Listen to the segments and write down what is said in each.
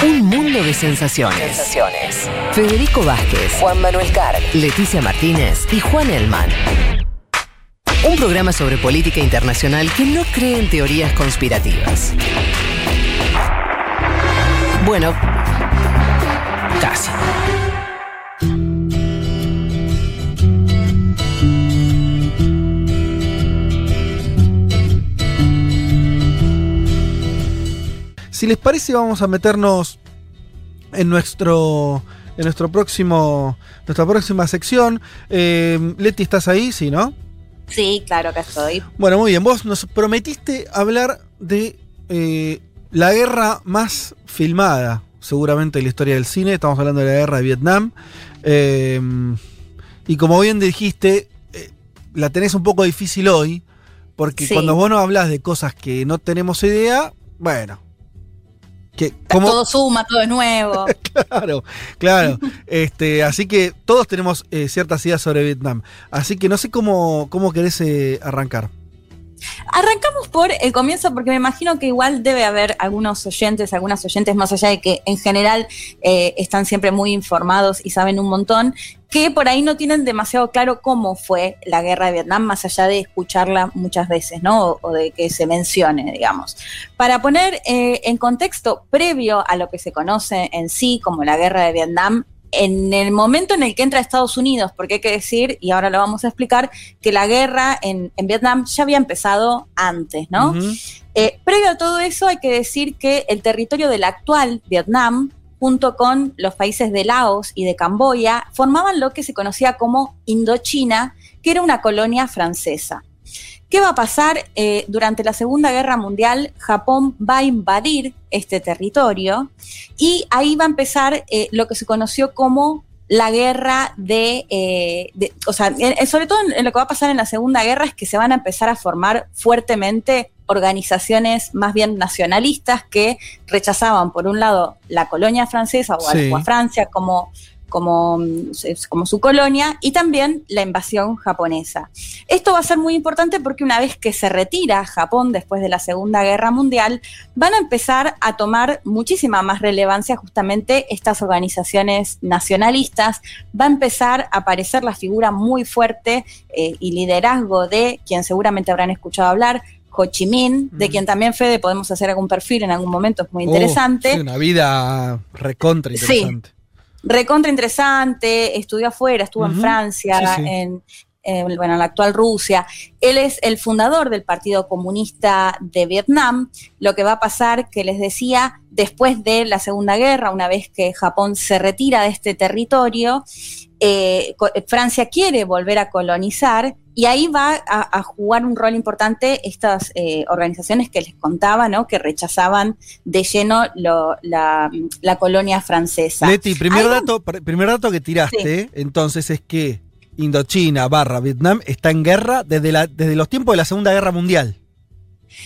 Un mundo de sensaciones. Sensaciones. Federico Vázquez, Juan Manuel Carg. Leticia Martínez y Juan Elman. Un programa sobre política internacional que no cree en teorías conspirativas. Bueno, casi. Si les parece, vamos a meternos en nuestro. En nuestro próximo. Nuestra próxima sección. Eh, Leti, ¿estás ahí? Sí, ¿no? Sí, claro que estoy. Bueno, muy bien. Vos nos prometiste hablar de eh, la guerra más filmada, seguramente, en la historia del cine. Estamos hablando de la guerra de Vietnam. Eh, y como bien dijiste, eh, la tenés un poco difícil hoy. Porque Sí. cuando vos nos hablas de cosas que no tenemos idea, bueno. Que, ¿cómo- Todo suma, todo es nuevo. Claro, claro. este, así que todos tenemos eh, ciertas ideas sobre Vietnam. Así que no sé cómo, cómo querés eh, arrancar. Arrancamos por el comienzo porque me imagino que igual debe haber algunos oyentes, algunas oyentes, más allá de que en general eh, están siempre muy informados y saben un montón, que por ahí no tienen demasiado claro cómo fue la guerra de Vietnam, más allá de escucharla muchas veces, ¿no? O, de que se mencione, digamos. Para poner eh, en contexto previo a lo que se conoce en sí como la guerra de Vietnam, en el momento en el que entra Estados Unidos, porque hay que decir, y ahora lo vamos a explicar, que la guerra en, en Vietnam ya había empezado antes, ¿no? Eh, previo a todo eso, hay que decir que el territorio del actual Vietnam, junto con los países de Laos y de Camboya, formaban lo que se conocía como Indochina, que era una colonia francesa. ¿Qué va a pasar? Eh, durante la Segunda Guerra Mundial, Japón va a invadir este territorio y ahí va a empezar eh, lo que se conoció como la guerra de, eh, de- o sea, en- sobre todo en, en lo que va a pasar en la Segunda Guerra es que se van a empezar a formar fuertemente organizaciones más bien nacionalistas que rechazaban, por un lado, la colonia francesa o a, o a Francia como, como, como su colonia y también la invasión japonesa. Esto va a ser muy importante porque una vez que se retira Japón después de la Segunda Guerra Mundial, van a empezar a tomar muchísima más relevancia justamente estas organizaciones nacionalistas. Va a empezar a aparecer la figura muy fuerte eh, y liderazgo de quien seguramente habrán escuchado hablar. Ho Chi Minh, de Mm. quien también Fede podemos hacer algún perfil en algún momento, es muy Oh, interesante. sí, una vida recontra Sí. Recontra interesante, estudió afuera, estuvo en Francia, sí, sí. en eh, bueno, en la actual Rusia. Él es el fundador del Partido Comunista de Vietnam. Lo que va a pasar, que les decía, después de la Segunda Guerra, una vez que Japón se retira de este territorio, eh, co- Francia quiere volver a colonizar y ahí va a, a jugar un rol importante estas eh, organizaciones que les contaba, ¿no? que rechazaban de lleno lo- la, la colonia francesa. Leti, primer Ahí dato, pr- primer dato que tiraste, entonces es que Indochina barra Vietnam está en guerra desde, la, desde los tiempos de la Segunda Guerra Mundial.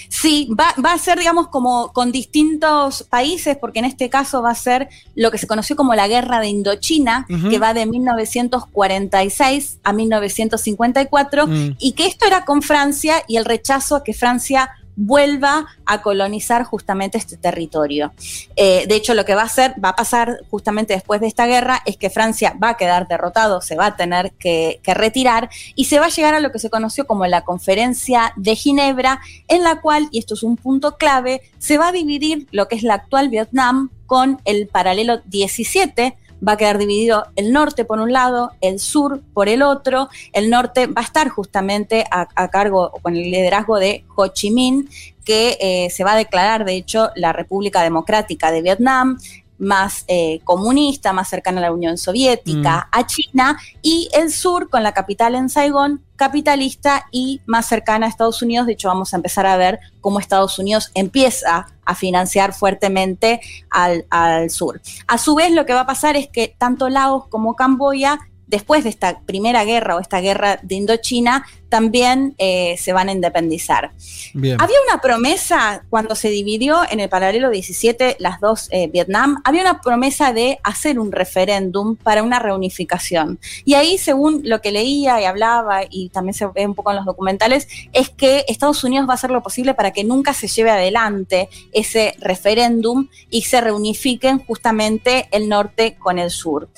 Sí, va, va a ser, digamos, como con distintos países, porque en este caso va a ser lo que se conoció como la Guerra de Indochina, que va de 1946 a 1954, Mm. y que esto era con Francia y el rechazo a que Francia vuelva a colonizar justamente este territorio. Eh, de hecho, lo que va a hacer, va a pasar justamente después de esta guerra, es que Francia va a quedar derrotado, se va a tener que, que retirar y se va a llegar a lo que se conoció como la conferencia de Ginebra, en la cual, y esto es un punto clave, se va a dividir lo que es la actual Vietnam con el paralelo 17, va a quedar dividido el norte por un lado, el sur por el otro. El norte va a estar justamente a, a cargo o con el liderazgo de Ho Chi Minh, que eh, se va a declarar, de hecho, la República Democrática de Vietnam más eh, comunista, más cercana a la Unión Soviética, a China, y el sur con la capital en Saigón, capitalista y más cercana a Estados Unidos. De hecho, vamos a empezar a ver cómo Estados Unidos empieza a financiar fuertemente al, al sur. A su vez, lo que va a pasar es que tanto Laos como Camboya después de esta primera guerra o esta guerra de Indochina, también eh, se van a independizar. Había una promesa cuando se dividió en el paralelo 17 las dos eh, Vietnam, había una promesa de hacer un referéndum para una reunificación. Y ahí, según lo que leía y hablaba, y también se ve un poco en los documentales, es que Estados Unidos va a hacer lo posible para que nunca se lleve adelante ese referéndum y se reunifiquen justamente el norte con el sur.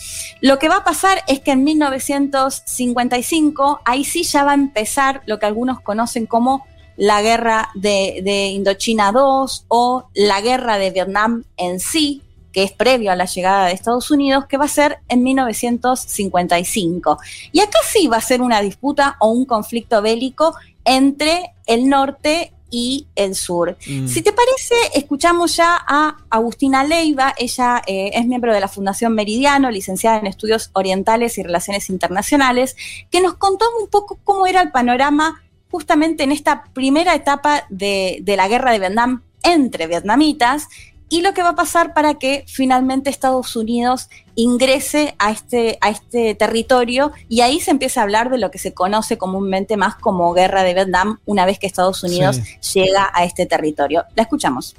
Lo que va a pasar es que en 1955, ahí sí ya va a empezar lo que algunos conocen como la guerra de, Indochina II o la guerra de Vietnam en sí, que es previo a la llegada de Estados Unidos, que va a ser en 1955. Y acá sí va a ser una disputa o un conflicto bélico entre el norte y el sur. Mm. Si te parece, escuchamos ya a Agustina Leiva, ella eh, es miembro de la Fundación Meridiano, licenciada en Estudios Orientales y Relaciones Internacionales, que nos contó un poco cómo era el panorama justamente en esta primera etapa de, de la guerra de Vietnam entre vietnamitas y lo que va a pasar para que finalmente Estados Unidos ingrese a este, a este territorio y ahí se empieza a hablar de lo que se conoce comúnmente más como guerra de Vietnam una vez que Estados Unidos llega a este territorio. La escuchamos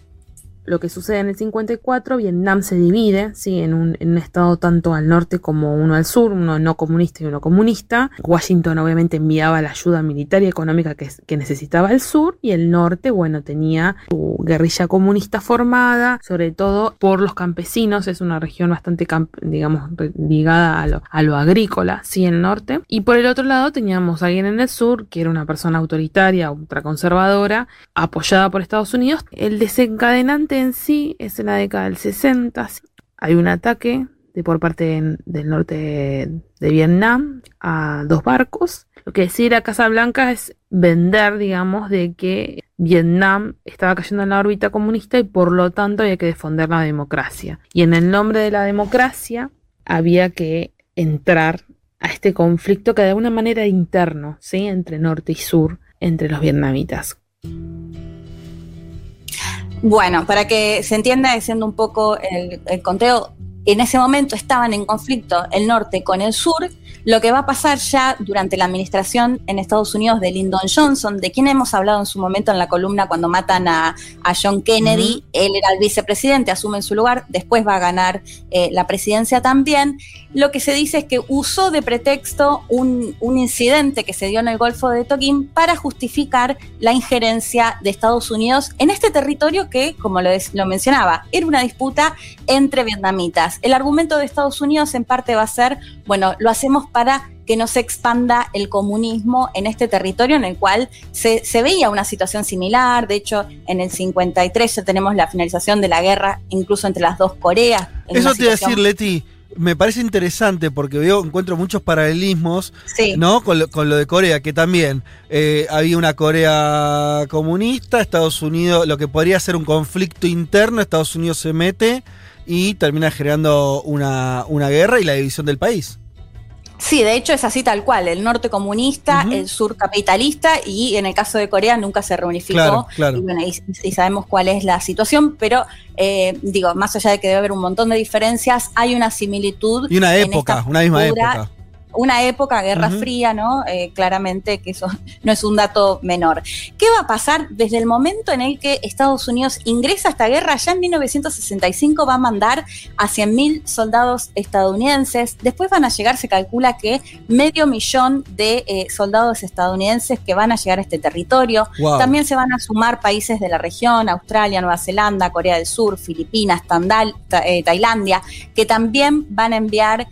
lo que sucede en el 54, Vietnam se divide ¿sí? en, un, en, un, estado tanto al norte como uno al sur, uno no comunista y uno comunista. Washington obviamente enviaba la ayuda militar y económica que, necesitaba el sur y el norte, bueno, tenía su guerrilla comunista formada, sobre todo por los campesinos, es una región bastante, digamos, ligada a lo, a lo agrícola, sí, el norte. Y por el otro lado teníamos a alguien en el sur, que era una persona autoritaria, ultraconservadora, apoyada por Estados Unidos. El desencadenante en sí es en la década del 60. Hay un ataque de, por parte del norte de, Vietnam a dos barcos. Lo que decía la Casa Blanca es vender, digamos, de que Vietnam estaba cayendo en la órbita comunista y por lo tanto había que defender la democracia. Y en el nombre de la democracia había que entrar a este conflicto que de alguna manera interno, ¿sí? entre norte y sur, entre los vietnamitas. Bueno, para que se entienda, haciendo un poco el, el conteo, en ese momento estaban en conflicto el norte con el sur lo que va a pasar ya durante la administración en Estados Unidos de Lyndon Johnson, de quien hemos hablado en su momento en la columna cuando matan a, John Kennedy, él era el vicepresidente, asume en su lugar, después va a ganar eh, la presidencia también. Lo que se dice es que usó de pretexto un, incidente que se dio en el Golfo de Tonkin para justificar la injerencia de Estados Unidos en este territorio que, como lo, lo mencionaba, era una disputa entre vietnamitas. El argumento de Estados Unidos en parte va a ser, bueno, lo hacemos para que no se expanda el comunismo en este territorio en el cual se, veía una situación similar. De hecho, en el 53 ya tenemos la finalización de la guerra, incluso entre las dos Coreas. Eso te iba a decir, Leti. Me parece interesante porque veo, encuentro muchos paralelismos ¿no? Con lo, de Corea, que también eh, había una Corea comunista, Estados Unidos, lo que podría ser un conflicto interno, Estados Unidos se mete y termina generando una, una guerra y la división del país. Sí, de hecho es así tal cual, el norte comunista, el sur capitalista y en el caso de Corea nunca se reunificó. Y, bueno, y, sabemos cuál es la situación, pero eh, digo, más allá de que debe haber un montón de diferencias, hay una similitud. Y una época, una misma época una época, Guerra Fría, ¿no? Eh, claramente que eso no es un dato menor. ¿Qué va a pasar desde el momento en el que Estados Unidos ingresa a esta guerra? Ya en 1965 va a mandar a 100.000 soldados estadounidenses. Después van a llegar, se calcula que medio millón de eh, soldados estadounidenses que van a llegar a este territorio. También se van a sumar países de la región, Australia, Nueva Zelanda, Corea del Sur, Filipinas, Tandal, eh, Tailandia, que también van a enviar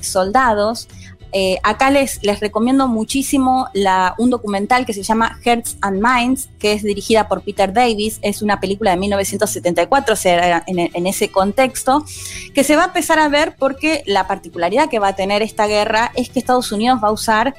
soldados. Eh, acá les, les recomiendo muchísimo un documental que se llama Hearts and Minds, que es dirigida por Peter Davis, es una película de 1974, o sea, en, ese contexto, que se va a empezar a ver porque la particularidad que va a tener esta guerra es que Estados Unidos va a usar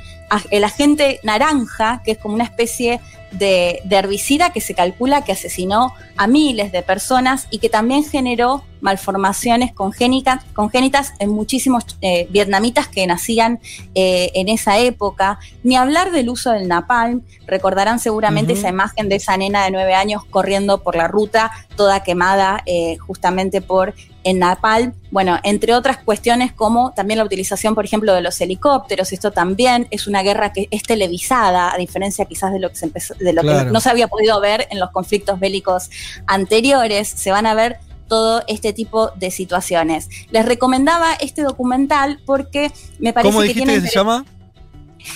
el agente naranja, que es como una especie de herbicida que se calcula que asesinó a miles de personas y que también generó malformaciones congénitas, congénitas en muchísimos eh, vietnamitas que nacían eh, en esa época. Ni hablar del uso del napalm. Recordarán seguramente esa imagen de esa nena de nueve años corriendo por la ruta, toda quemada eh, justamente por el napalm. Bueno, entre otras cuestiones como también la utilización, por ejemplo, de los helicópteros. Esto también es una guerra que es televisada, a diferencia quizás de lo que se empezó, de lo que no se había podido ver en los conflictos bélicos anteriores. Se van a ver todo este tipo de situaciones. Les recomendaba este documental porque me parece ¿Cómo que tiene que se llama?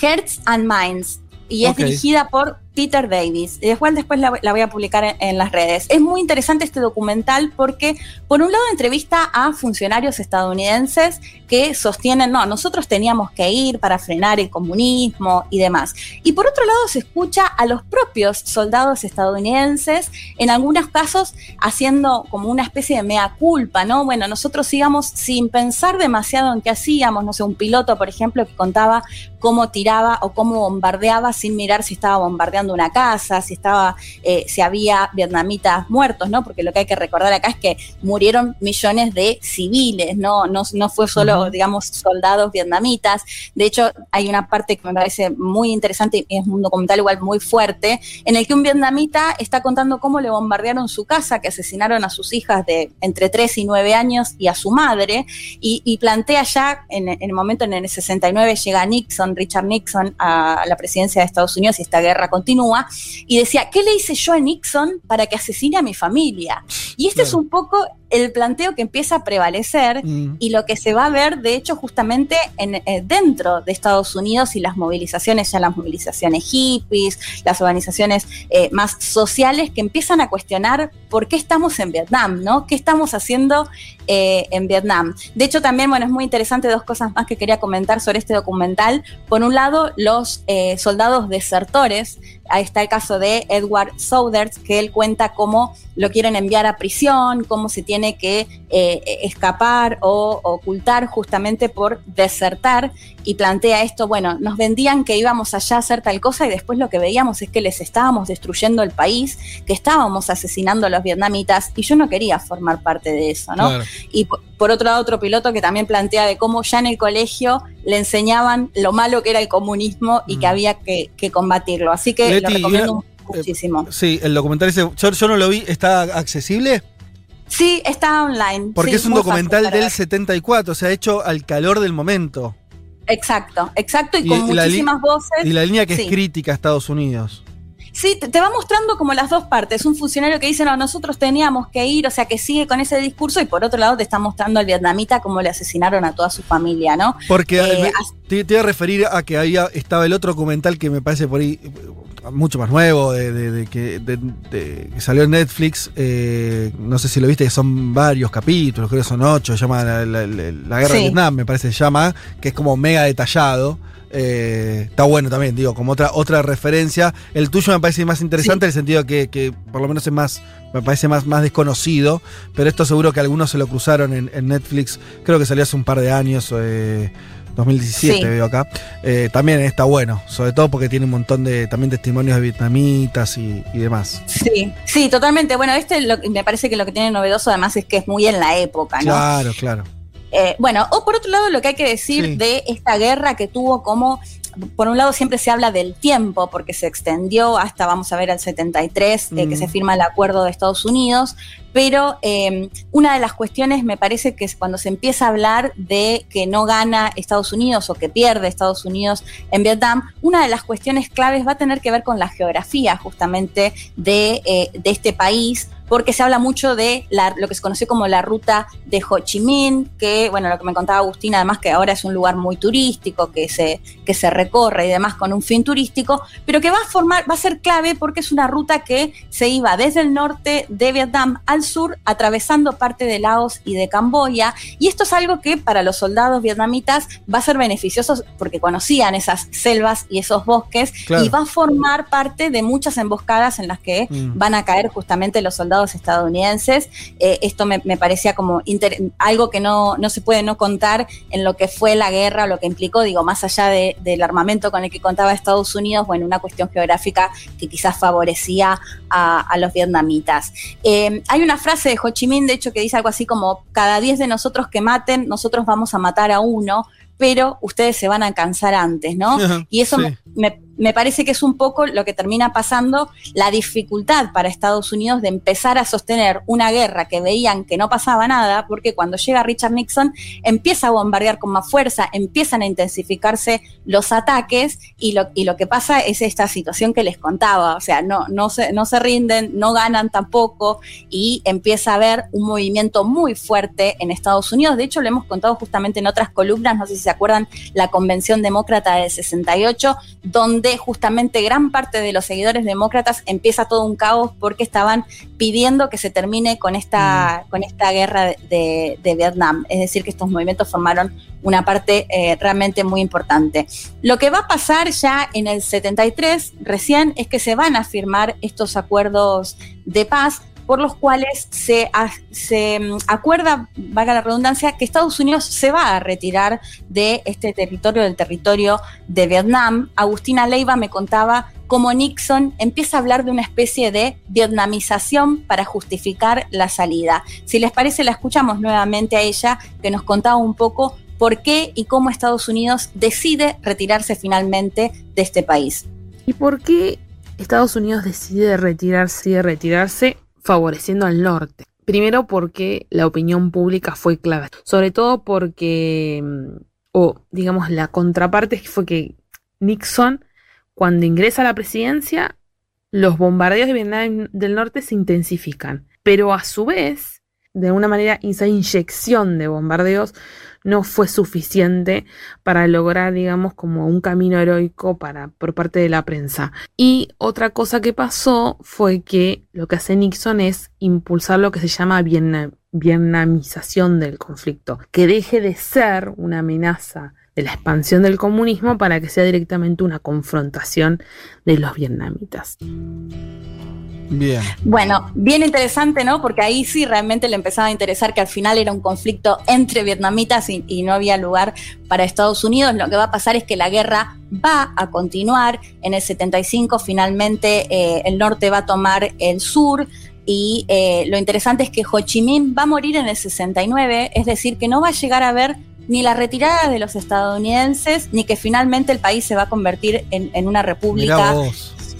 Hearts and Minds y es dirigida por Peter Davis. Y después, después la, voy a publicar en, en las redes. Es muy interesante este documental porque, por un lado, entrevista a funcionarios estadounidenses que sostienen, no, nosotros teníamos que ir para frenar el comunismo y demás. Y por otro lado, se escucha a los propios soldados estadounidenses, en algunos casos haciendo como una especie de mea culpa, ¿no? Bueno, nosotros íbamos sin pensar demasiado en qué hacíamos, no sé, un piloto, por ejemplo, que contaba cómo tiraba o cómo bombardeaba sin mirar si estaba bombardeando una casa, si estaba, eh, si había vietnamitas muertos, ¿no? Porque lo que hay que recordar acá es que murieron millones de civiles, ¿no? No, no fue solo, digamos, soldados vietnamitas. De hecho, hay una parte que me parece muy interesante y es un documental igual muy fuerte, en el que un vietnamita está contando cómo le bombardearon su casa, que asesinaron a sus hijas de entre 3 y 9 años y a su madre, y, y plantea ya en, en el momento en el 69 llega Nixon, Richard Nixon, a la presidencia de Estados Unidos y esta guerra continúa, y decía, ¿qué le hice yo a Nixon para que asesine a mi familia? Y este es un poco el planteo que empieza a prevalecer Mm. y lo que se va a ver, de hecho, justamente en, eh, dentro de Estados Unidos y las movilizaciones, ya las movilizaciones hippies, las organizaciones eh, más sociales que empiezan a cuestionar por qué estamos en Vietnam, ¿no? ¿Qué estamos haciendo eh, en Vietnam? De hecho, también, bueno, es muy interesante dos cosas más que quería comentar sobre este documental. Por un lado, los eh, soldados desertores. Ahí está el caso de Edward Souders, que él cuenta cómo lo quieren enviar a prisión, cómo se tiene que eh, escapar o ocultar justamente por desertar y plantea esto, bueno, nos vendían que íbamos allá a hacer tal cosa y después lo que veíamos es que les estábamos destruyendo el país, que estábamos asesinando a los vietnamitas y yo no quería formar parte de eso, ¿no? Claro. Y por, otro lado, otro piloto que también plantea de cómo ya en el colegio le enseñaban lo malo que era el comunismo y que Mm. había que, que combatirlo. Así que Leti, lo recomiendo una- muchísimo. Sí, el documental ese, yo, yo no lo vi, ¿está accesible? Sí, está online. Porque sí, es un fácil documental para del ver. 74, o sea, hecho al calor del momento. Exacto, exacto, y, Y- con muchísimas voces. Y la línea que Sí. es crítica a Estados Unidos. Sí, te, va mostrando como las dos partes. Un funcionario que dice, no, nosotros teníamos que ir, o sea, que sigue con ese discurso, y por otro lado te está mostrando al vietnamita cómo le asesinaron a toda su familia, ¿no? Porque Eh, me- as- te, te iba a referir a que había estaba el otro documental que me parece por ahí eh, mucho más nuevo, de, de- de que, de- de- que salió en Netflix. eh, no sé si lo viste, que son varios capítulos, creo que son ocho, se llama La, la- la- la Guerra de Sí. Vietnam, me parece, se llama, que es como mega detallado. Eh, está bueno también, digo, como otra, otra referencia. El tuyo me parece más interesante en el sentido que, que por lo menos es más, me parece más, más desconocido, pero esto seguro que algunos se lo cruzaron en, en Netflix, creo que salió hace un par de años, eh, 2017 Sí. veo acá. Eh, también está bueno, sobre todo porque tiene un montón de también testimonios de vietnamitas y, y demás. Sí, sí, totalmente. Bueno, este lo- me parece que lo que tiene novedoso además es que es muy en la época, ¿no? Claro, claro. Eh, bueno, o por otro lado, lo que hay que decir Sí. de esta guerra que tuvo como, por un lado siempre se habla del tiempo, porque se extendió hasta, vamos a ver, al 73, eh, que Mm. se firma el acuerdo de Estados Unidos, pero eh, una de las cuestiones me parece que cuando se empieza a hablar de que no gana Estados Unidos o que pierde Estados Unidos en Vietnam, una de las cuestiones claves va a tener que ver con la geografía justamente de, eh, de este país, porque se habla mucho de lo que se conoció como la ruta de Ho Chi Minh, que, bueno, lo que me contaba Agustina, además que ahora es un lugar muy turístico, que se, que se recorre y demás con un fin turístico, pero que va a formar, va a ser clave porque es una ruta que se iba desde el norte de Vietnam al sur, atravesando parte de Laos y de Camboya, y esto es algo que para los soldados vietnamitas va a ser beneficioso porque conocían esas selvas y esos bosques, Claro. y va a formar parte de muchas emboscadas en las que Mm. van a caer justamente los soldados estadounidenses. Eh, esto me, me parecía como algo que no, no se puede no contar en lo que fue la guerra, lo que implicó, digo, más allá de- del armamento con el que contaba Estados Unidos, bueno, una cuestión geográfica que quizás favorecía a, los vietnamitas. Eh, hay una frase de Ho Chi Minh, de hecho, que dice algo así como, cada 10 de nosotros que maten, nosotros vamos a matar a uno, pero ustedes se van a cansar antes, ¿no? y eso me, me parece que es un poco lo que termina pasando, la dificultad para Estados Unidos de empezar a sostener una guerra que veían que no pasaba nada, porque cuando llega Richard Nixon empieza a bombardear con más fuerza, empiezan a intensificarse los ataques y lo, y lo que pasa es esta situación que les contaba, o sea, no, no, se, no se rinden, no ganan tampoco y empieza a haber un movimiento muy fuerte en Estados Unidos. De hecho, lo hemos contado justamente en otras columnas, no sé si se acuerdan, la Convención Demócrata del 68, donde justamente gran parte de los seguidores demócratas empieza todo un caos porque estaban pidiendo que se termine con esta, mm. con esta guerra de, Vietnam. Es decir, que estos movimientos formaron una parte eh, realmente muy importante. Lo que va a pasar ya en el 73, recién, es que se van a firmar estos acuerdos de paz por los cuales se, mm, acuerda, valga la redundancia, que Estados Unidos se va a retirar de este territorio, del territorio de Vietnam. Agustina Leiva me contaba cómo Nixon empieza a hablar de una especie de vietnamización para justificar la salida. Si les parece, la escuchamos nuevamente a ella, que nos contaba un poco por qué y cómo Estados Unidos decide retirarse finalmente de este país. ¿Y por qué Estados Unidos decide retirarse y retirarse favoreciendo al norte. Primero porque la opinión pública fue clave, sobre todo porque, mm, o digamos, la contraparte fue que Nixon, cuando ingresa a la presidencia, los bombardeos de Vietnam del Norte se intensifican, pero a su vez, de alguna manera, esa inyección de bombardeos no fue suficiente para lograr, digamos, como un camino heroico para, por parte de la prensa. Y otra cosa que pasó fue que lo que hace Nixon es impulsar lo que se llama vietnamización del conflicto, que deje de ser una amenaza de la expansión del comunismo para que sea directamente una confrontación de los vietnamitas. Bien. Bueno, bien interesante, ¿no? Porque ahí sí realmente le empezaba a interesar que al final era un conflicto entre vietnamitas y, no había lugar para Estados Unidos. Lo que va a pasar es que la guerra va a continuar. En el 75 finalmente eh, el norte va a tomar el sur. Y eh, lo interesante es que Ho Chi Minh va a morir en el 69, es decir, que no va a llegar a ver ni la retirada de los estadounidenses, ni que finalmente el país se va a convertir en, una república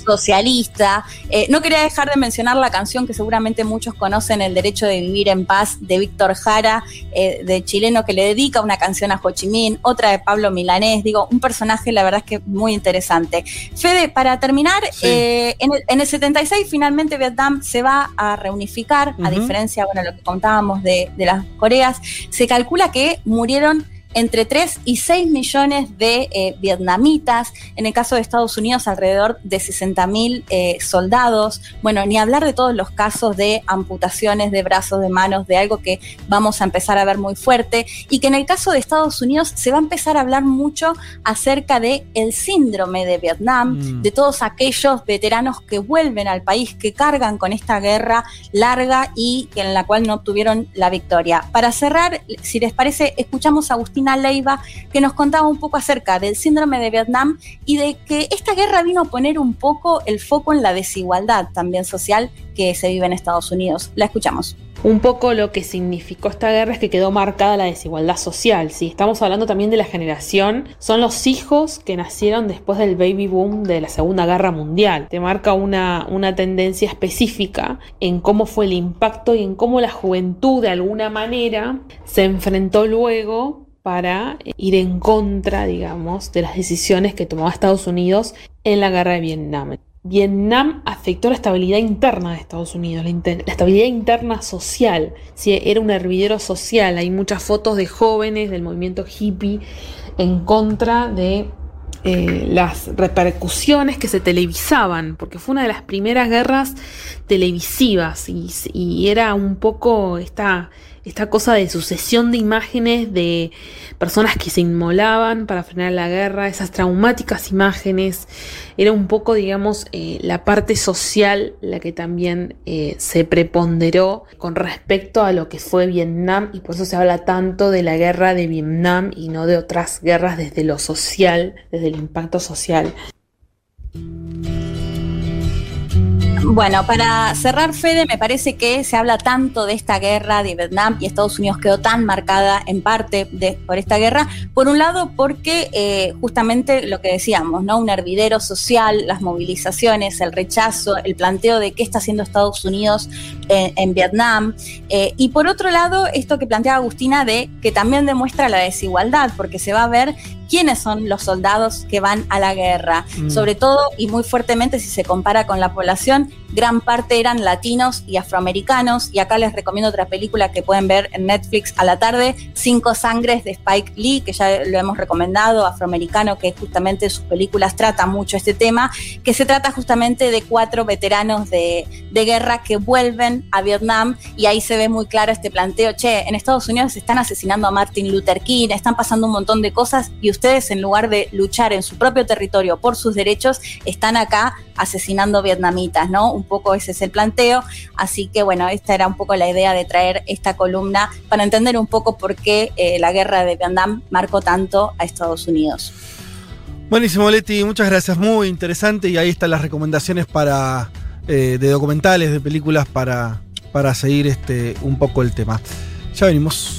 socialista. Eh, no quería dejar de mencionar la canción que seguramente muchos conocen, El Derecho de Vivir en Paz, de Víctor Jara, eh, de chileno, que le dedica una canción a Ho Chi Minh, otra de Pablo Milanés. Digo, un personaje, la verdad es que muy interesante. Fede, para terminar, eh, en, el, 76 finalmente Vietnam se va a reunificar, a diferencia, bueno, lo que contábamos de, de las Coreas. Se calcula que murieron entre 3 y 6 millones de eh, vietnamitas, en el caso de Estados Unidos alrededor de 60 mil eh, soldados, bueno, ni hablar de todos los casos de amputaciones de brazos, de manos, de algo que vamos a empezar a ver muy fuerte y que en el caso de Estados Unidos se va a empezar a hablar mucho acerca de el síndrome de Vietnam, mm. de todos aquellos veteranos que vuelven al país, que cargan con esta guerra larga y en la cual no obtuvieron la victoria. Para cerrar, si les parece, escuchamos a Agustín Leiva, que nos contaba un poco acerca del síndrome de Vietnam y de que esta guerra vino a poner un poco el foco en la desigualdad también social que se vive en Estados Unidos. La escuchamos. Un poco lo que significó esta guerra es que quedó marcada la desigualdad social. Si estamos hablando también de la generación, son los hijos que nacieron después del baby boom de la Segunda Guerra Mundial. Te marca una, una tendencia específica en cómo fue el impacto y en cómo la juventud de alguna manera se enfrentó luego para ir en contra, digamos, de las decisiones que tomaba Estados Unidos en la guerra de Vietnam. Vietnam afectó la estabilidad interna de Estados Unidos, la, estabilidad interna social. Si era un hervidero social, hay muchas fotos de jóvenes del movimiento hippie en contra de eh, las repercusiones que se televisaban, porque fue una de las primeras guerras televisivas y era un poco esta esta cosa de sucesión de imágenes de personas que se inmolaban para frenar la guerra, esas traumáticas imágenes, era un poco, digamos, eh, la parte social la que también eh, se preponderó con respecto a lo que fue Vietnam y por eso se habla tanto de la guerra de Vietnam y no de otras guerras desde lo social, desde el impacto social. Bueno, para cerrar, Fede, me parece que se habla tanto de esta guerra de Vietnam y Estados Unidos quedó tan marcada en parte de, por esta guerra. Por un lado, porque eh, justamente lo que decíamos, ¿no? Un hervidero social, las movilizaciones, el rechazo, el planteo de qué está haciendo Estados Unidos en, Vietnam. Eh, y por otro lado, esto que plantea Agustina de que también demuestra la desigualdad, porque se va a ver quiénes son los soldados que van a la guerra. Mm. Sobre todo y muy fuertemente si se compara con la población, gran parte eran latinos y afroamericanos. Y acá les recomiendo otra película que pueden ver en Netflix a la tarde, Cinco Sangres de Spike Lee, que ya lo hemos recomendado, afroamericano, que justamente sus películas tratan mucho este tema, que se trata justamente de cuatro veteranos de, de guerra que vuelven a Vietnam y ahí se ve muy claro este planteo, che, en Estados Unidos están asesinando a Martin Luther King, están pasando un montón de cosas y ustedes en lugar de luchar en su propio territorio por sus derechos, están acá asesinando vietnamitas, ¿no? Un poco ese es el planteo. Así que bueno, esta era un poco la idea de traer esta columna para entender un poco por qué eh, la guerra de Vietnam marcó tanto a Estados Unidos. Buenísimo, Leti, muchas gracias, muy interesante. Y ahí están las recomendaciones para eh, de documentales, de películas para, para seguir este, un poco el tema. Ya venimos.